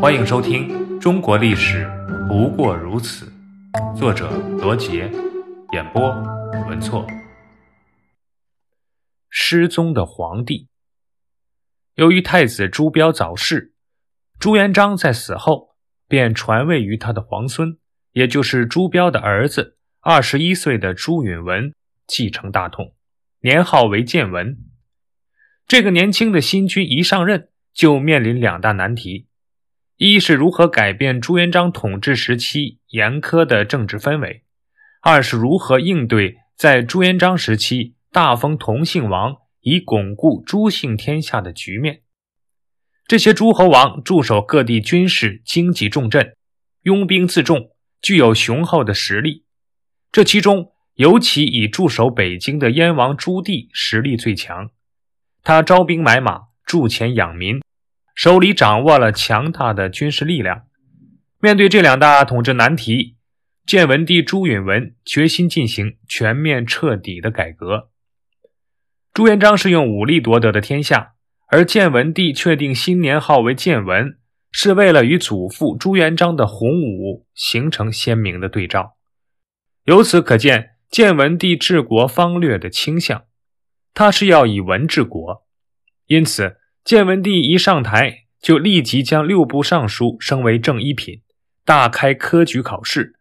欢迎收听《中国历史不过如此》，作者罗杰，演播文措。失踪的皇帝，由于太子朱标早逝，朱元璋在死后便传位于他的皇孙，也就是朱标的儿子，二十一岁的朱允文继承大统，年号为建文。这个年轻的新君一上任，就面临两大难题：一是如何改变朱元璋统治时期严苛的政治氛围；二是如何应对在朱元璋时期大封同姓王，以巩固朱姓天下的局面。这些诸侯王驻守各地军事经济重镇，拥兵自重，具有雄厚的实力。这其中，尤其以驻守北京的燕王朱棣实力最强。他招兵买马，铸钱养民，手里掌握了强大的军事力量。面对这两大统治难题，建文帝朱允文决心进行全面彻底的改革。朱元璋是用武力夺得的天下，而建文帝确定新年号为建文，是为了与祖父朱元璋的洪武形成鲜明的对照。由此可见，建文帝治国方略的倾向。他是要以文治国，因此建文帝一上台就立即将六部尚书升为正一品，大开科举考试，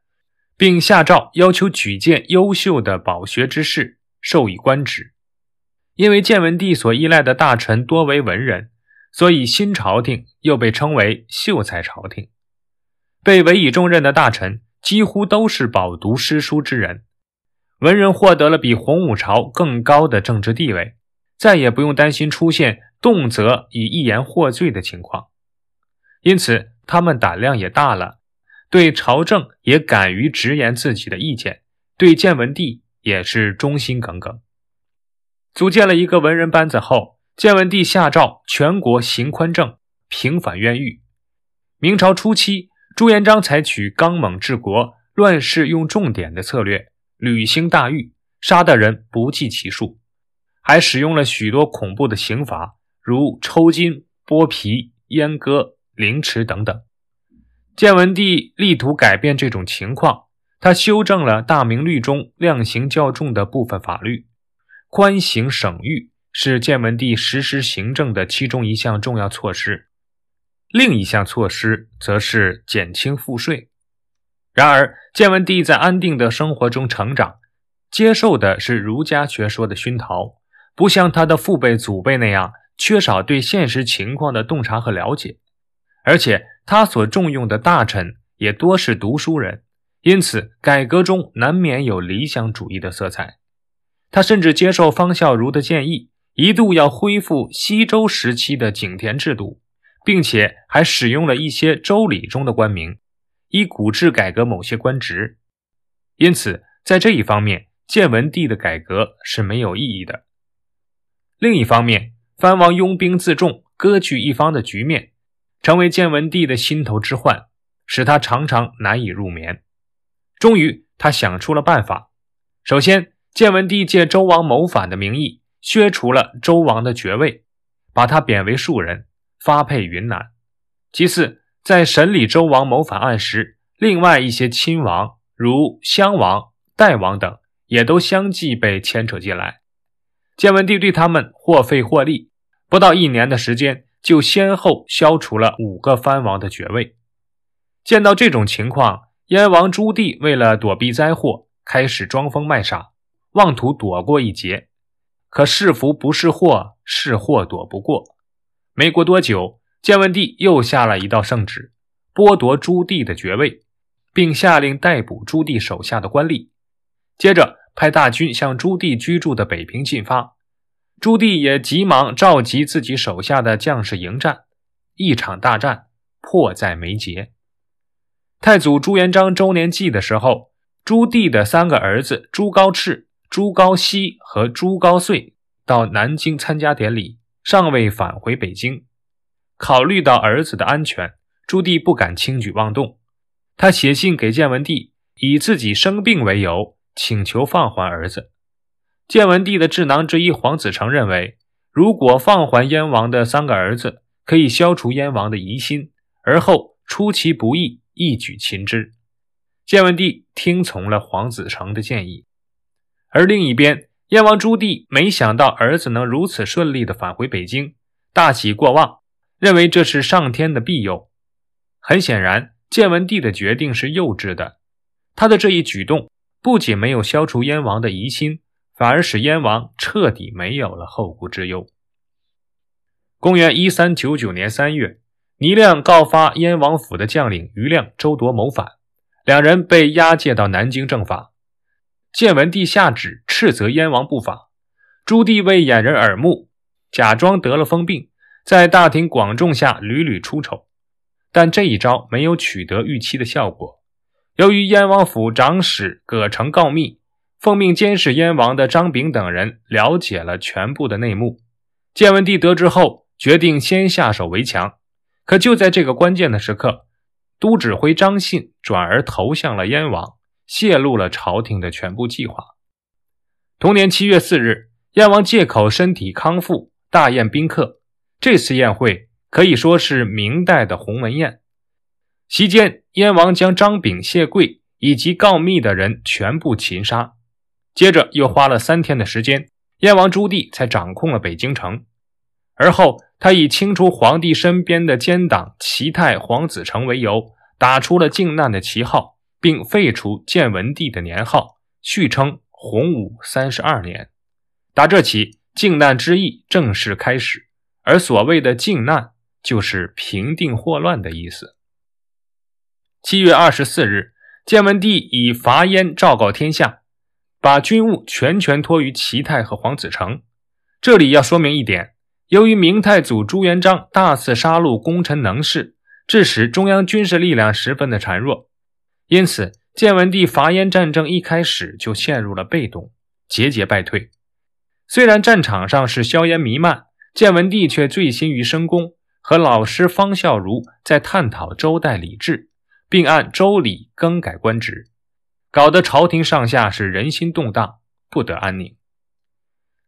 并下诏要求举荐优秀的饱学之士，授以官职。因为建文帝所依赖的大臣多为文人，所以新朝廷又被称为秀才朝廷。被委以重任的大臣几乎都是饱读诗书之人。文人获得了比洪武朝更高的政治地位，再也不用担心出现动辄以一言获罪的情况，因此他们胆量也大了，对朝政也敢于直言自己的意见，对建文帝也是忠心耿耿。组建了一个文人班子后，建文帝下诏全国行宽政，平反冤狱。明朝初期，朱元璋采取刚猛治国、乱世用重典的策略。屡兴大狱，杀的人不计其数，还使用了许多恐怖的刑罚，如抽筋、剥皮、阉割、凌迟等等。建文帝力图改变这种情况，他修正了《大明律》中量刑较重的部分法律，宽刑省狱是建文帝实施行政的其中一项重要措施。另一项措施则是减轻赋税。然而，建文帝在安定的生活中成长，接受的是儒家学说的熏陶，不像他的父辈、祖辈那样缺少对现实情况的洞察和了解。而且，他所重用的大臣也多是读书人，因此改革中难免有理想主义的色彩。他甚至接受方孝孺的建议，一度要恢复西周时期的井田制度，并且还使用了一些周礼中的官名。以古制改革某些官职，因此在这一方面，建文帝的改革是没有意义的。另一方面，藩王拥兵自重、割据一方的局面，成为建文帝的心头之患，使他常常难以入眠。终于，他想出了办法。首先，建文帝借周王谋反的名义，削除了周王的爵位，把他贬为庶人，发配云南。其次，在审理周王谋反案时，另外一些亲王，如襄王、代王等，也都相继被牵扯进来。建文帝对他们或费或利，不到一年的时间，就先后消除了五个藩王的爵位。见到这种情况，燕王朱棣为了躲避灾祸，开始装疯卖傻，妄图躲过一劫。可是福不是祸，是祸躲不过。没过多久。建文帝又下了一道圣旨，剥夺朱棣的爵位，并下令逮捕朱棣手下的官吏。接着派大军向朱棣居住的北平进发，朱棣也急忙召集自己手下的将士迎战。一场大战迫在眉睫。太祖朱元璋周年祭的时候，朱棣的三个儿子朱高炽、朱高煦和朱高燧到南京参加典礼，尚未返回北京。考虑到儿子的安全，朱棣不敢轻举妄动。他写信给建文帝，以自己生病为由，请求放还儿子。建文帝的智囊之一黄子成认为，如果放还燕王的三个儿子，可以消除燕王的疑心，而后出其不意，一举擒之。建文帝听从了黄子成的建议，而另一边，燕王朱棣没想到儿子能如此顺利地返回北京，大喜过望，认为这是上天的庇佑。很显然，建文帝的决定是幼稚的。他的这一举动不仅没有消除燕王的疑心，反而使燕王彻底没有了后顾之忧。公元一三九九年三月，倪亮告发燕王府的将领余亮、周铎谋反。两人被押解到南京正法，建文帝下旨斥责燕王不法。朱棣为掩人耳目，假装得了疯病，在大庭广众下屡屡出丑。但这一招没有取得预期的效果。由于燕王府长史葛城告密，奉命监视燕王的张炳等人了解了全部的内幕。建文帝得知后，决定先下手为强。可就在这个关键的时刻，都指挥张信转而投向了燕王，泄露了朝廷的全部计划。同年七月四日，燕王借口身体康复，大宴宾客。这次宴会可以说是明代的鸿门宴。席间，燕王将张炳、谢贵以及告密的人全部擒杀。接着，又花了三天的时间，燕王朱棣才掌控了北京城。而后，他以清除皇帝身边的奸党齐泰、黄子成为由，打出了靖难的旗号，并废除建文帝的年号，续称洪武三十二年。打这起，靖难之役正式开始。而所谓的靖难，就是平定祸乱的意思。七月二十四日，建文帝以伐燕昭告天下，把军务全权托于齐泰和黄子成。这里要说明一点。由于明太祖朱元璋大肆杀戮功臣能士，致使中央军事力量十分的孱弱，因此建文帝伐燕战争一开始就陷入了被动，节节败退。虽然战场上是硝烟弥漫，建文帝却醉心于深宫，和老师方孝孺在探讨周代礼制，并按周礼更改官职，搞得朝廷上下是人心动荡，不得安宁。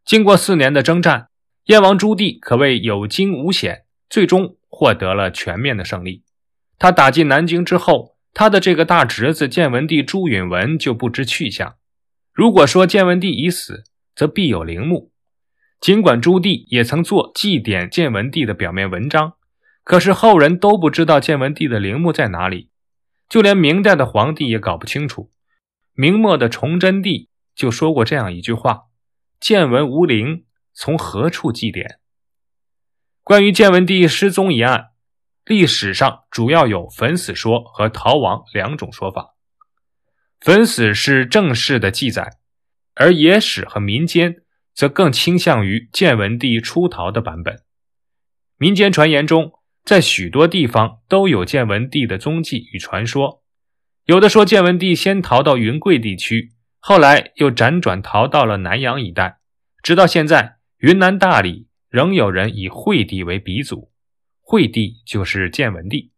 经过四年的征战。燕王朱棣可谓有惊无险，最终获得了全面的胜利。他打进南京之后，他的这个大侄子建文帝朱允文就不知去向。如果说建文帝已死，则必有陵墓。尽管朱棣也曾做祭奠建文帝的表面文章，可是后人都不知道建文帝的陵墓在哪里，就连明代的皇帝也搞不清楚。明末的崇祯帝就说过这样一句话：“建文无陵。”从何处祭奠？关于建文帝失踪一案，历史上主要有焚死说和逃亡两种说法。焚死是正式的记载，而野史和民间则更倾向于建文帝出逃的版本。民间传言中，在许多地方都有建文帝的踪迹与传说。有的说建文帝先逃到云贵地区，后来又辗转逃到了南阳一带，直到现在。云南大理仍有人以惠帝为鼻祖，惠帝就是建文帝。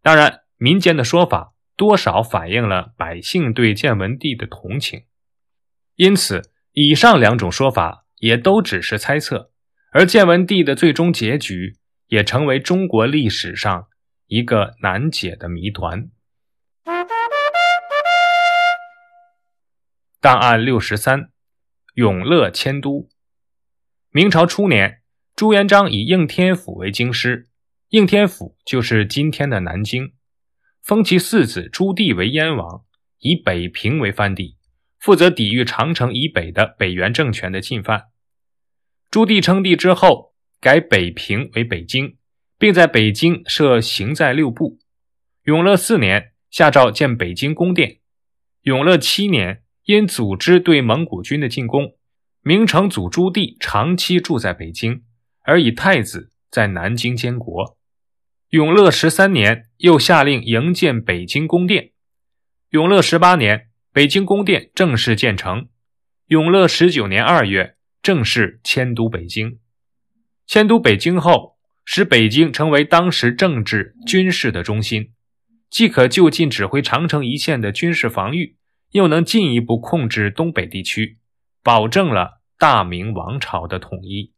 当然，民间的说法多少反映了百姓对建文帝的同情，因此以上两种说法也都只是猜测。而建文帝的最终结局也成为中国历史上一个难解的谜团。档案六十三，永乐迁都。明朝初年，朱元璋以应天府为京师，应天府就是今天的南京，封其四子朱棣为燕王，以北平为藩地，负责抵御长城以北的北元政权的进犯。朱棣称帝之后，改北平为北京，并在北京设行在六部。永乐四年，下诏建北京宫殿。永乐七年，因组织对蒙古军的进攻。明成祖朱棣长期住在北京，而以太子在南京监国。永乐十三年，又下令营建北京宫殿。永乐十八年，北京宫殿正式建成。永乐十九年二月，正式迁都北京。迁都北京后，使北京成为当时政治军事的中心，既可就近指挥长城一线的军事防御，又能进一步控制东北地区。保证了大明王朝的统一。